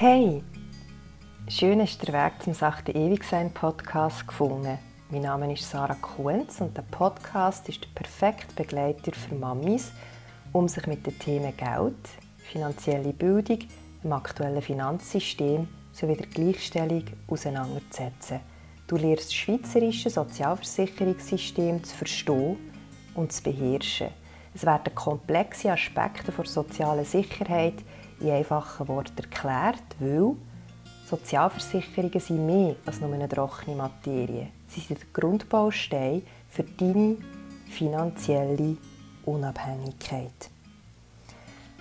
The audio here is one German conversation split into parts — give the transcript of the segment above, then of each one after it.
Hey, schön du den Weg zum Sachte Ewigsein Podcast gefunden. Mein Name ist Sarah Kuhns und der Podcast ist der perfekte Begleiter für Mamis, um sich mit den Themen Geld, finanzielle Bildung, dem aktuellen Finanzsystem sowie der Gleichstellung auseinanderzusetzen. Du lernst das schweizerische Sozialversicherungssystem zu verstehen und zu beherrschen. Es werden komplexe Aspekte der sozialen Sicherheit in einfachen Worten erklärt, weil Sozialversicherungen sind mehr als nur eine trockene Materie. Sie sind der Grundbaustein für deine finanzielle Unabhängigkeit.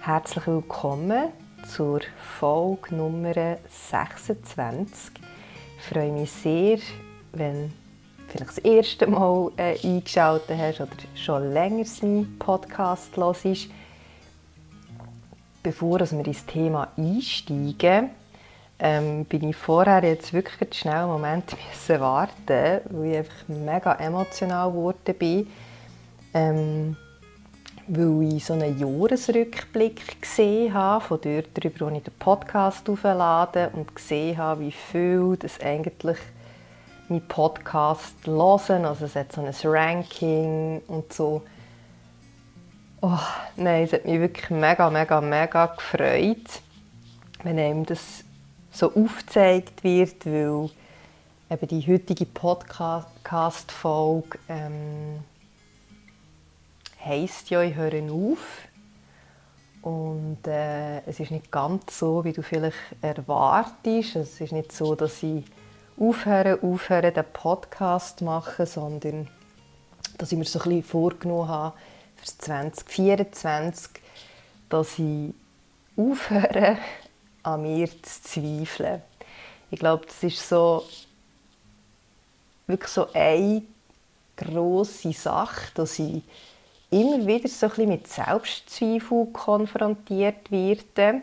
Herzlich willkommen zur Folge Nummer 26. Ich freue mich sehr, wenn vielleicht das erste Mal äh, eingeschaltet hast oder schon länger meinen Podcast hörst. Bevor wir ins Thema einsteigen, ähm, bin ich vorher jetzt wirklich schnell einen Moment müssen warten, weil ich einfach mega emotional geworden bin. Ähm, weil ich so einen Jahresrückblick gesehen habe, von dort darüber, wo ich den Podcast auflade und gesehen habe, wie viel das eigentlich mein Podcast hören. Also es hat so ein Ranking und so. Oh, nein, es hat mich wirklich mega, mega, mega gefreut, wenn einem das so aufgezeigt wird, weil eben die heutige Podcast-Folge ähm, heisst ja, ich höre auf. Und äh, es ist nicht ganz so, wie du vielleicht erwartest. Es ist nicht so, dass ich aufhören, aufhören, den Podcast machen, sondern dass ich mir so ein bisschen vorgenommen habe für 2024, dass ich aufhöre, an mir zu zweifeln. Ich glaube, das ist so wirklich so eine grosse Sache, dass ich immer wieder so ein mit Selbstzweifel konfrontiert werde.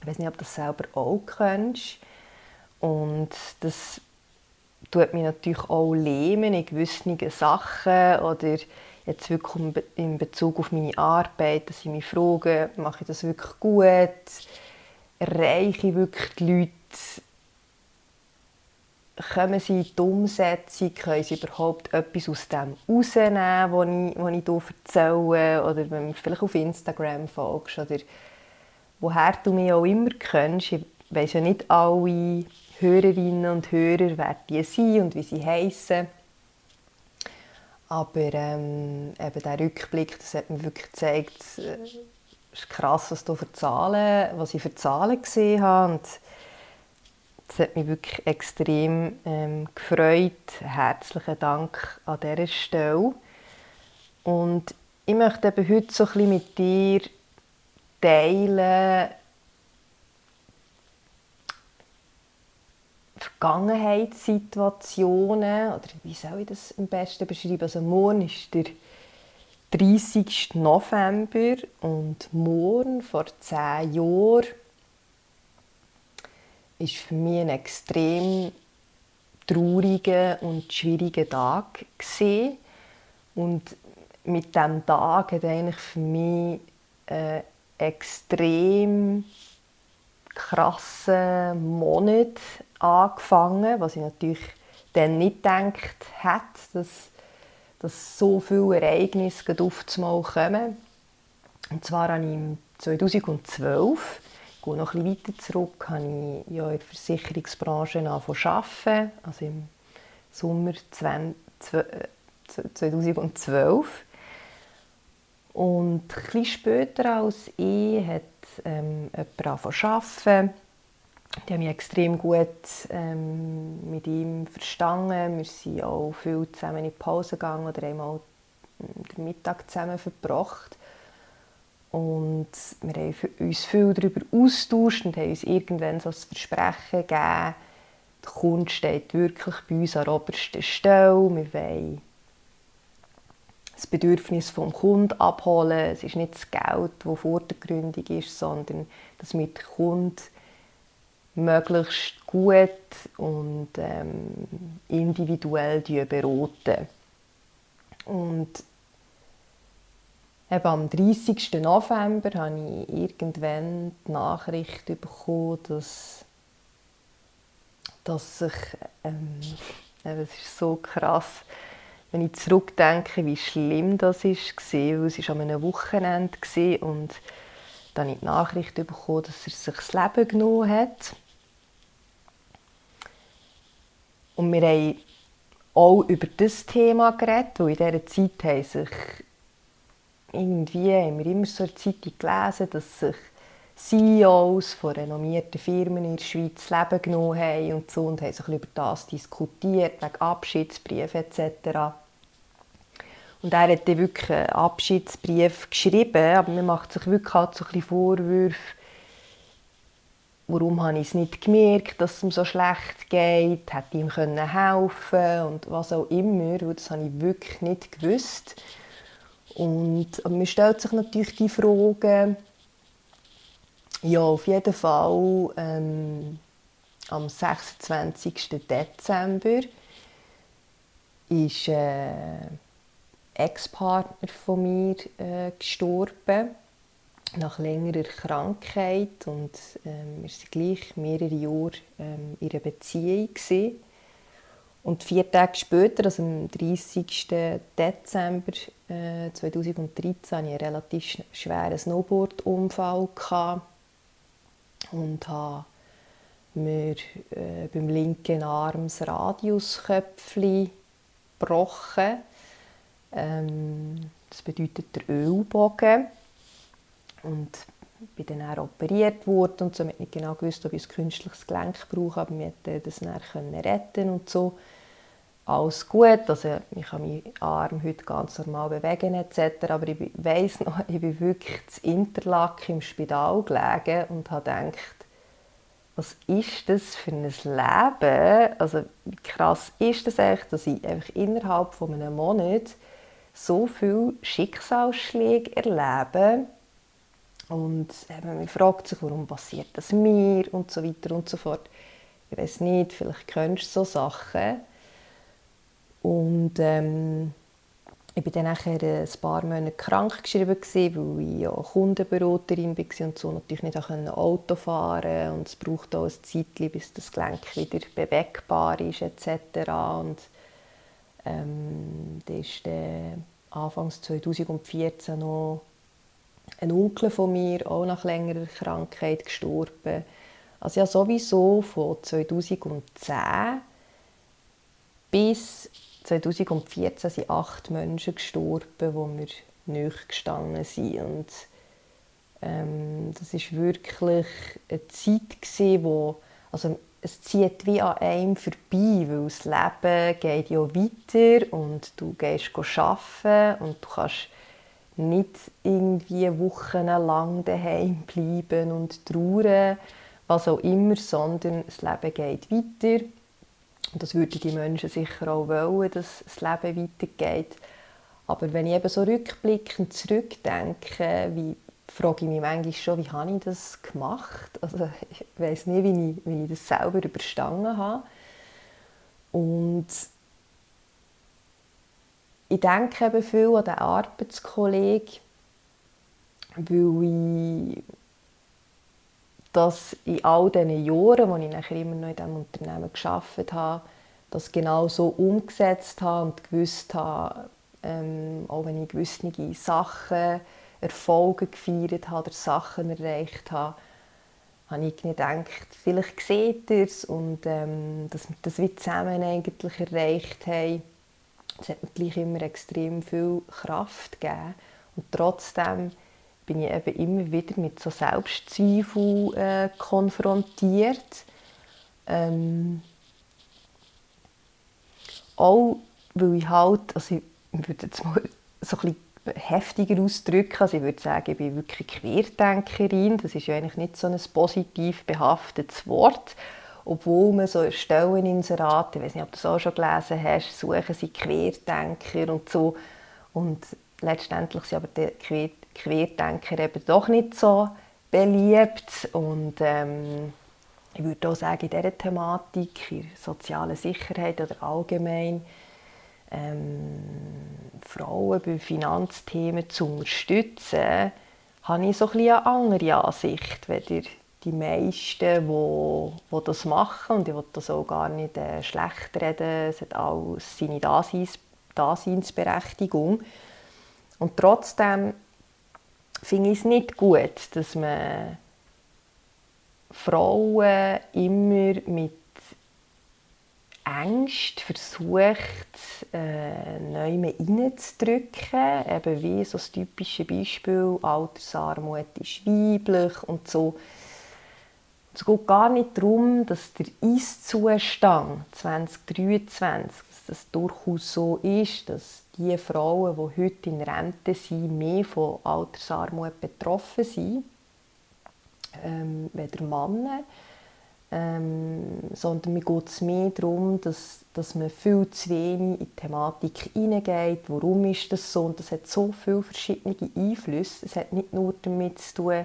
Ich weiß nicht, ob du das selber auch kennst. Und das tut mich natürlich auch lähmen in gewissen Sachen oder jetzt wirklich in Bezug auf meine Arbeit, dass ich mich frage, mache ich das wirklich gut, erreiche ich wirklich die Leute, kommen sie in die Umsetzung, können sie überhaupt etwas aus dem rausnehmen, was ich, was ich hier erzähle? Oder wenn du vielleicht auf Instagram folgst oder woher du mich auch immer kennst, ich weiss ja nicht alle Hörerinnen und Hörer, wer die sind und wie sie heißen. Aber ähm, eben der Rückblick, das hat mir wirklich gezeigt, äh, es ist krass, was, für Zahlen, was ich für Zahlen gesehen habe. Und das hat mich wirklich extrem ähm, gefreut. Herzlichen Dank an dieser Stelle. Und ich möchte eben heute so ein bisschen mit dir teilen, Vergangenheitssituationen, oder wie soll ich das am besten beschreiben? Also morgen ist der 30. November und morgen vor zehn Jahren ist für mich ein extrem trauriger und schwieriger Tag gewesen. und mit diesem Tag hat eigentlich für mich ein extrem krassen Monat angefangen, was ich natürlich dann nicht gedacht hätte, dass, dass so viele Ereignisse auf einmal kommen. Und zwar habe ich im 2012, ich gehe noch ein bisschen weiter zurück, habe ich ja in der Versicherungsbranche angefangen also im Sommer 2012. Und etwas später als ich hat ähm, jemand angefangen die haben mich extrem gut ähm, mit ihm verstanden. Wir sind auch viel zusammen in die Pause gegangen oder einmal den Mittag zusammen verbracht. Und wir haben uns viel darüber austauscht und haben uns irgendwann so das Versprechen gegeben, die Kunst steht wirklich bei uns an oberster Stelle. Wir wollen das Bedürfnis vom Kunden abholen. Es ist nicht das Geld, das vordergründig ist, sondern dass wir den Kunden möglichst gut und ähm, individuell beraten. Und Eben am 30. November habe ich irgendwann die Nachricht bekommen, dass, dass sich, ähm, es ist so krass, wenn ich zurückdenke, wie schlimm das war, weil es war an einem Wochenende und dann habe ich die Nachricht bekommen, dass er sich das Leben genommen hat. Und wir haben auch über das Thema geredet, weil in dieser Zeit haben sich irgendwie haben wir immer so in der Zeitung gelesen, dass sich CEOs von renommierten Firmen in der Schweiz Leben genommen haben und so und haben sich über das diskutiert, wegen Abschiedsbriefen etc. Und er hat dann wirklich einen Abschiedsbrief geschrieben, aber man macht sich wirklich halt so ein bisschen Vorwürfe, warum habe ich es nicht gemerkt, dass es ihm so schlecht geht, hätte ihm können helfen und was auch immer, das habe ich wirklich nicht gewusst. Und man stellt sich natürlich die Frage, ja, auf jeden Fall ähm, am 26. Dezember ist äh, Ex-Partner von mir äh, gestorben nach längerer Krankheit und ähm, wir waren gleich mehrere Jahre ähm, in einer Beziehung gewesen. und vier Tage später, also am 30. Dezember äh, 2013, hatte ich einen relativ schweren Snowboard-Unfall und habe mir äh, beim linken Arm das Radiusköpfchen gebrochen. Ähm, das bedeutet der Ölbogen. Und bin dann auch operiert worden und so. Ich nicht genau gewusst, ob ich ein künstliches Gelenk brauche, aber wir das dann retten und so. Alles gut, also ich kann meinen Arm heute ganz normal bewegen etc. Aber ich weiss noch, ich bin wirklich in Interlaken im Spital gelegen und habe gedacht, was ist das für ein Leben? Also wie krass ist das eigentlich, dass ich einfach innerhalb von einem Monat so viele Schicksalsschläge erlebe und eben, man fragt sich, warum passiert das mir und so weiter und so fort. Ich weiß nicht, vielleicht kennst du so Sachen. Und ähm, ich war dann nachher ein paar Monate krank geschrieben, weil ich ja Kundenberaterin war und so natürlich nicht Auto fahren konnte. Und es braucht auch ein Zeit, bis das Gelenk wieder bewegbar ist etc. Und ähm, ist dann Anfangs 2014 noch ein Onkel von mir, auch nach längerer Krankheit gestorben. Also ja, sowieso von 2010 bis 2014 sind acht Menschen gestorben, wo wir nicht gestanden sind. Und ähm, das ist wirklich eine Zeit gewesen, wo also es zieht wie an einem vorbei, weil das Leben geht ja weiter und du gehst arbeiten und du kannst nicht irgendwie wochenlang daheim bleiben und trauern, was auch immer, sondern das Leben geht weiter. Und das würden die Menschen sicher auch wollen, dass das Leben weitergeht. Aber wenn ich eben so rückblickend zurückdenke, wie, frage ich mich manchmal schon, wie habe ich das gemacht? Also ich weiß nicht, wie ich, wie ich das selber überstanden habe. Und ich denke eben viel an den Arbeitskollegen, weil ich das in all diesen Jahren, als ich nachher immer noch in diesem Unternehmen gearbeitet habe, das genau so umgesetzt habe und gewusst habe, ähm, auch wenn ich gewisse Sachen, Erfolge gefeiert habe oder Sachen erreicht habe, habe ich gedacht, vielleicht seht ihr es und ähm, dass wir das zusammen eigentlich erreicht haben es hat mir gleich immer extrem viel Kraft gegeben. Und trotzdem bin ich eben immer wieder mit so Selbstzweifeln äh, konfrontiert. Ähm, auch weil ich halt, also ich würde jetzt mal so ein heftiger ausdrücken, also ich würde sagen, ich bin wirklich Querdenkerin, das ist ja eigentlich nicht so ein positiv behaftetes Wort, obwohl man so Stelleninserate, ich weiß nicht, ob du das auch schon gelesen hast, suchen sie Querdenker und so. Und letztendlich sind aber die Querdenker eben doch nicht so beliebt. Und ähm, ich würde auch sagen, in dieser Thematik, in sozialer Sicherheit oder allgemein, ähm, Frauen bei Finanzthemen zu unterstützen, habe ich so ein eine andere Ansicht, weder die meisten, die, die das machen. Und ich will das auch gar nicht äh, schlecht reden. Es hat auch seine Daseins, Daseinsberechtigung. Und trotzdem finde ich es nicht gut, dass man Frauen immer mit Ängsten versucht, äh, neu reinzudrücken. Eben wie so das typische Beispiel, Altersarmut ist weiblich und so. Es geht gar nicht darum, dass der Ist-Zustand 2023 dass das durchaus so ist, dass die Frauen, die heute in Rente sind, mehr von Altersarmut betroffen sind, ähm, weder Männer. Ähm, sondern mir geht es mehr darum, dass, dass man viel zu wenig in die Thematik hineingeht. Warum ist das so? Und das hat so viele verschiedene Einflüsse. Es hat nicht nur damit zu tun,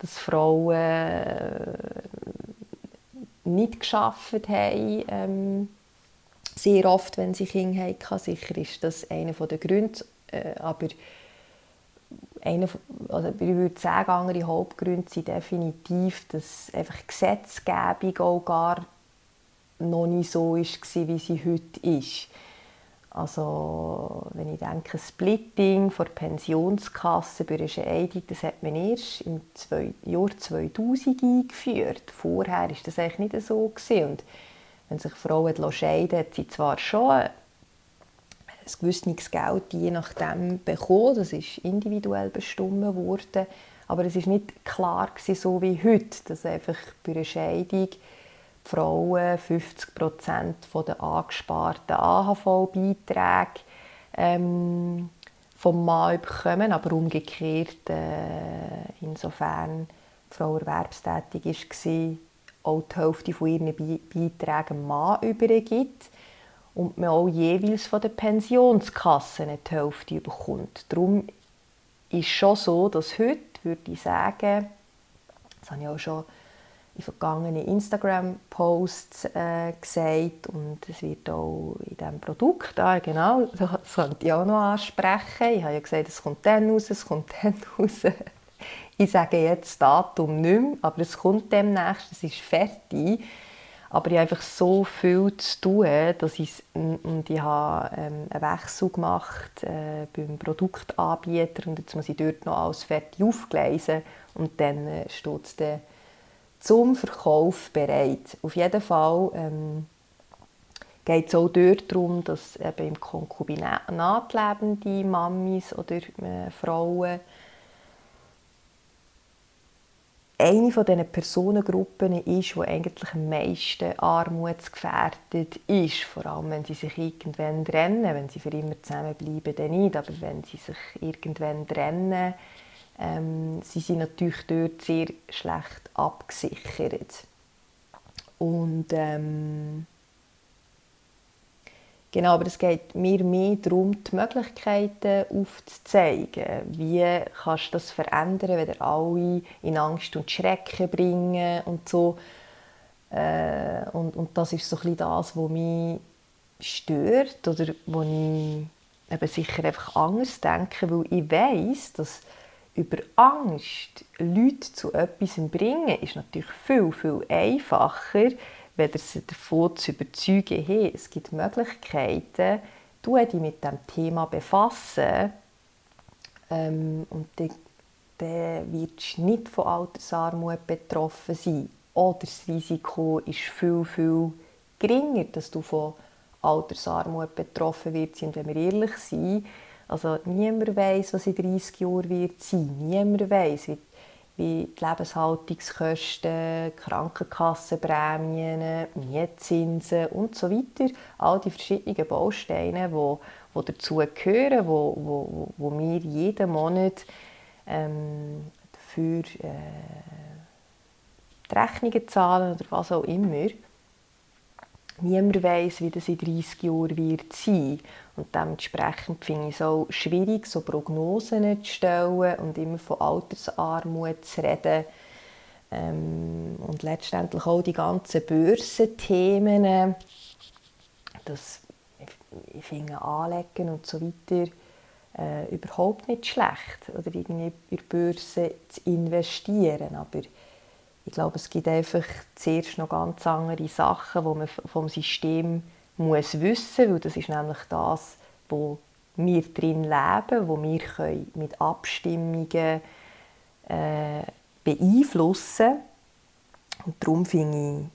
dass Frauen äh, nicht geschafft haben, ähm, sehr oft, wenn sie Kinder hatten. Sicher ist das einer der Gründe, äh, aber einer, also ich würde sagen, andere Hauptgründe sind definitiv, dass einfach Gesetzgebung auch gar noch nicht so war, wie sie heute ist. Also, wenn ich denke, Splitting von der Pensionskasse einer Scheidung, das hat man erst im Jahr 2000 eingeführt. Vorher war das eigentlich nicht so. Und wenn sich Frauen scheiden hat sie zwar schon ein gewisses Geld je nachdem bekommen, das ist individuell bestimmt worden, aber es ist nicht klar gewesen, so wie heute, dass einfach bei einer Scheidung Frauen 50 Prozent der angesparten AHV-Beiträge ähm, vom Mann bekommen, aber umgekehrt, äh, insofern die Frau erwerbstätig war, auch die Hälfte von ihren Beiträgen dem Mann übergibt und man auch jeweils von der Pensionskasse die Hälfte bekommt. Darum ist es schon so, dass heute, würde ich sagen, das habe ich auch schon in vergangenen Instagram-Posts äh, gesagt und es wird auch in diesem Produkt, ah, genau, das könnte ich auch noch ansprechen. Ich habe ja gesagt, es kommt dann raus, es kommt dann raus. Ich sage jetzt das Datum nicht mehr, aber es kommt demnächst, es ist fertig. Aber ich habe einfach so viel zu tun, dass ich, und ich habe ähm, einen Wechsel gemacht äh, beim Produktanbieter und jetzt muss ich dort noch alles fertig aufgleisen und dann äh, steht es zum Verkauf bereit. Auf jeden Fall ähm, geht es auch dort darum, dass eben im Konkubinat lebende Mamis oder äh, Frauen eine von diesen Personengruppen ist, die eigentlich am meisten armutsgefährdet ist. Vor allem, wenn sie sich irgendwann trennen. Wenn sie für immer zusammenbleiben, dann nicht. Aber wenn sie sich irgendwann trennen, ähm, sie sind natürlich dort sehr schlecht abgesichert. Und ähm, Genau, aber es geht mir mehr darum, die Möglichkeiten aufzuzeigen. Wie kannst du das verändern, wenn dir alle in Angst und Schrecken bringen und so. Äh, und, und das ist so ein bisschen das, was mich stört oder wo ich eben sicher einfach anders denke, weil ich weiß, dass über Angst Leute zu etwas bringen, ist natürlich viel, viel einfacher, weder sie davon zu überzeugen, hey, es gibt Möglichkeiten, du dich mit dem Thema befassen ähm, und dann, dann wirst du nicht von Altersarmut betroffen sein. Oder das Risiko ist viel, viel geringer, dass du von Altersarmut betroffen wirst. Und wenn wir ehrlich sind, also niemand weiß, was in 30 Jahren wird sein. Niemand weiß, wie wie die Lebenshaltungskosten, Krankenkassenprämien, Mietzinsen und so weiter. All die verschiedenen Bausteine, die, dazu gehören, wo, wo, wo wir jeden Monat ähm, für äh, Rechnungen zahlen oder was auch immer. Niemand weiß, wie das in 30 Jahren wird sein. Und dementsprechend finde ich es auch schwierig, so Prognosen zu stellen und immer von Altersarmut zu reden. Ähm, und letztendlich auch die ganzen Börsenthemen. Das ich finde Anlegen und so weiter äh, überhaupt nicht schlecht. Oder irgendwie in Börse zu investieren. Aber ich glaube, es gibt einfach zuerst noch ganz andere Sachen, die man vom System muss wissen. Weil das ist nämlich das, wo wir drin leben, wo wir mit Abstimmungen äh, beeinflussen. Und darum finde ich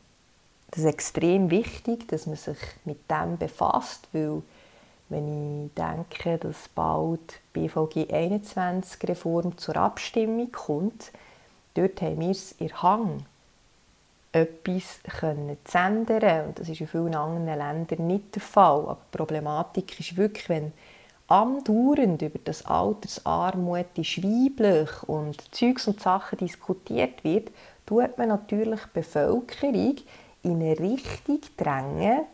das extrem wichtig, dass man sich mit dem befasst, weil wenn ich denke, dass bald BVG 21 Reform zur Abstimmung kommt, dort haben wir es in Hang, etwas zu ändern. Und das ist in vielen anderen Ländern nicht der Fall. Aber die Problematik ist wirklich, wenn andauernd über das Altersarmut ist weiblich und Zeugs und Sachen diskutiert wird, tut man natürlich die Bevölkerung in eine Richtung drängen,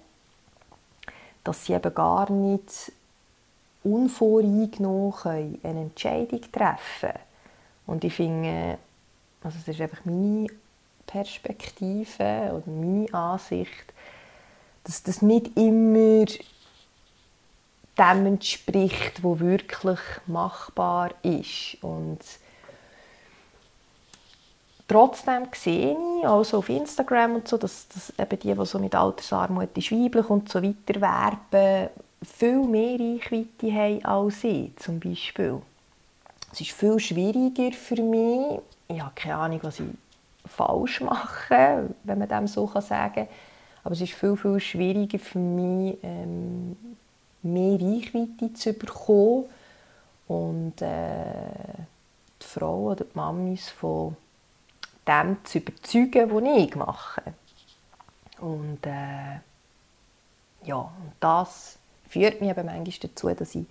dass sie eben gar nicht unvoreingenommen eine Entscheidung treffen können. Und ich finde, also das ist einfach meine Perspektive oder meine Ansicht, dass das nicht immer dem entspricht, was wirklich machbar ist. Und trotzdem sehe ich, also auf Instagram und so, dass, dass eben die, die so mit Altersarmut ist weiblich und so weiter werben, viel mehr Reichweite haben als ich, zum Beispiel. Es ist viel schwieriger für mich, ich habe keine Ahnung, was ich falsch mache, wenn man dem so sagen kann, aber es ist viel, viel schwieriger für mich, ähm, mehr Reichweite zu bekommen und äh, die Frauen oder die Mamis von dem zu überzeugen, was ich mache. Und äh, ja, und das führt mich eben manchmal dazu, dass ich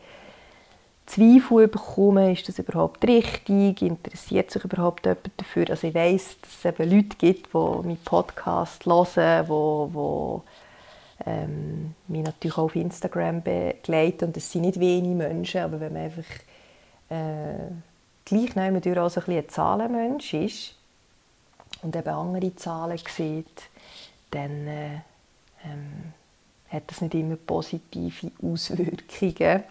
Zweifel bekomme, ist das überhaupt richtig, interessiert sich überhaupt jemand dafür. Also ich weiß, dass es eben Leute gibt, die meinen Podcast hören, die, ähm, mich natürlich auch auf Instagram begleiten und es sind nicht wenige Menschen, aber wenn man einfach äh, gleich durch auch so ein, ein Zahlenmensch ist und eben andere Zahlen sieht, dann äh, ähm, hat das nicht immer positive Auswirkungen.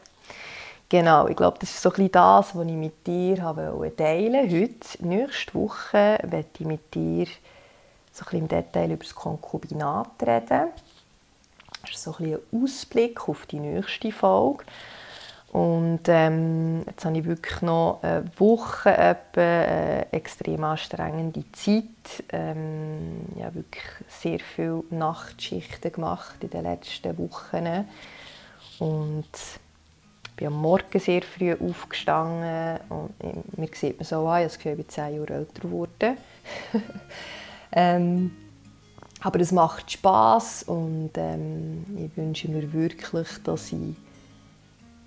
Genau, ich glaube, das ist so ein das, was ich mit dir teilen Heute, nächste Woche, werde ich mit dir so ein im Detail über das Konkubinat reden. Das ist so ein, ein Ausblick auf die nächste Folge. Und ähm, jetzt habe ich wirklich noch eine Woche etwa, eine extrem anstrengende Zeit. Ähm, ich habe wirklich sehr viele Nachtschichten gemacht in den letzten Wochen. Und bin am Morgen sehr früh aufgestanden und mir sieht man so an, als ich bin zehn Jahre älter geworden. ähm, aber es macht Spaß und ähm, ich wünsche mir wirklich, dass ich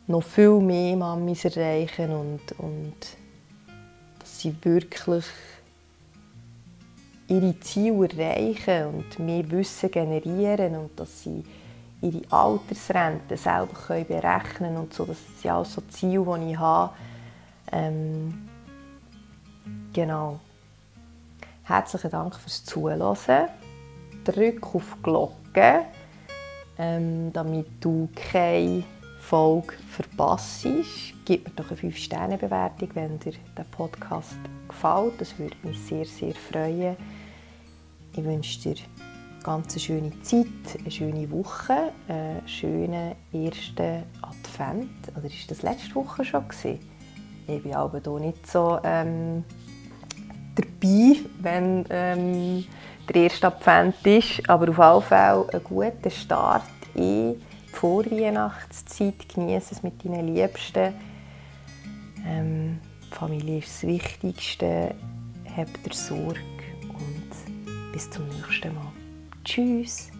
noch viel mehr Mamis erreichen und, und dass sie wirklich ihre Ziele erreichen und mehr Wissen generieren und dass sie ihre Altersrente selber können berechnen und so. Das sind auch so Ziele, die ich habe. Ähm, genau. Herzlichen Dank fürs Zuhören drück auf die Glocke, ähm, damit du keine Folge verpasst. Gib mir doch eine 5-Sterne-Bewertung, wenn dir der Podcast gefällt. Das würde mich sehr, sehr freuen. Ich wünsche dir eine ganz schöne Zeit, eine schöne Woche, einen schönen ersten Advent. Oder ist das letzte Woche schon? Gewesen? Ich bin aber hier nicht so ähm, dabei, wenn ähm, der erste Advent ist. Aber auf jeden Fall ein guter Start in die Vorweihnachtszeit. Genieße es mit deinen Liebsten. Ähm, Familie ist das Wichtigste. Habt ihr Sorge und bis zum nächsten Mal. Tschüss.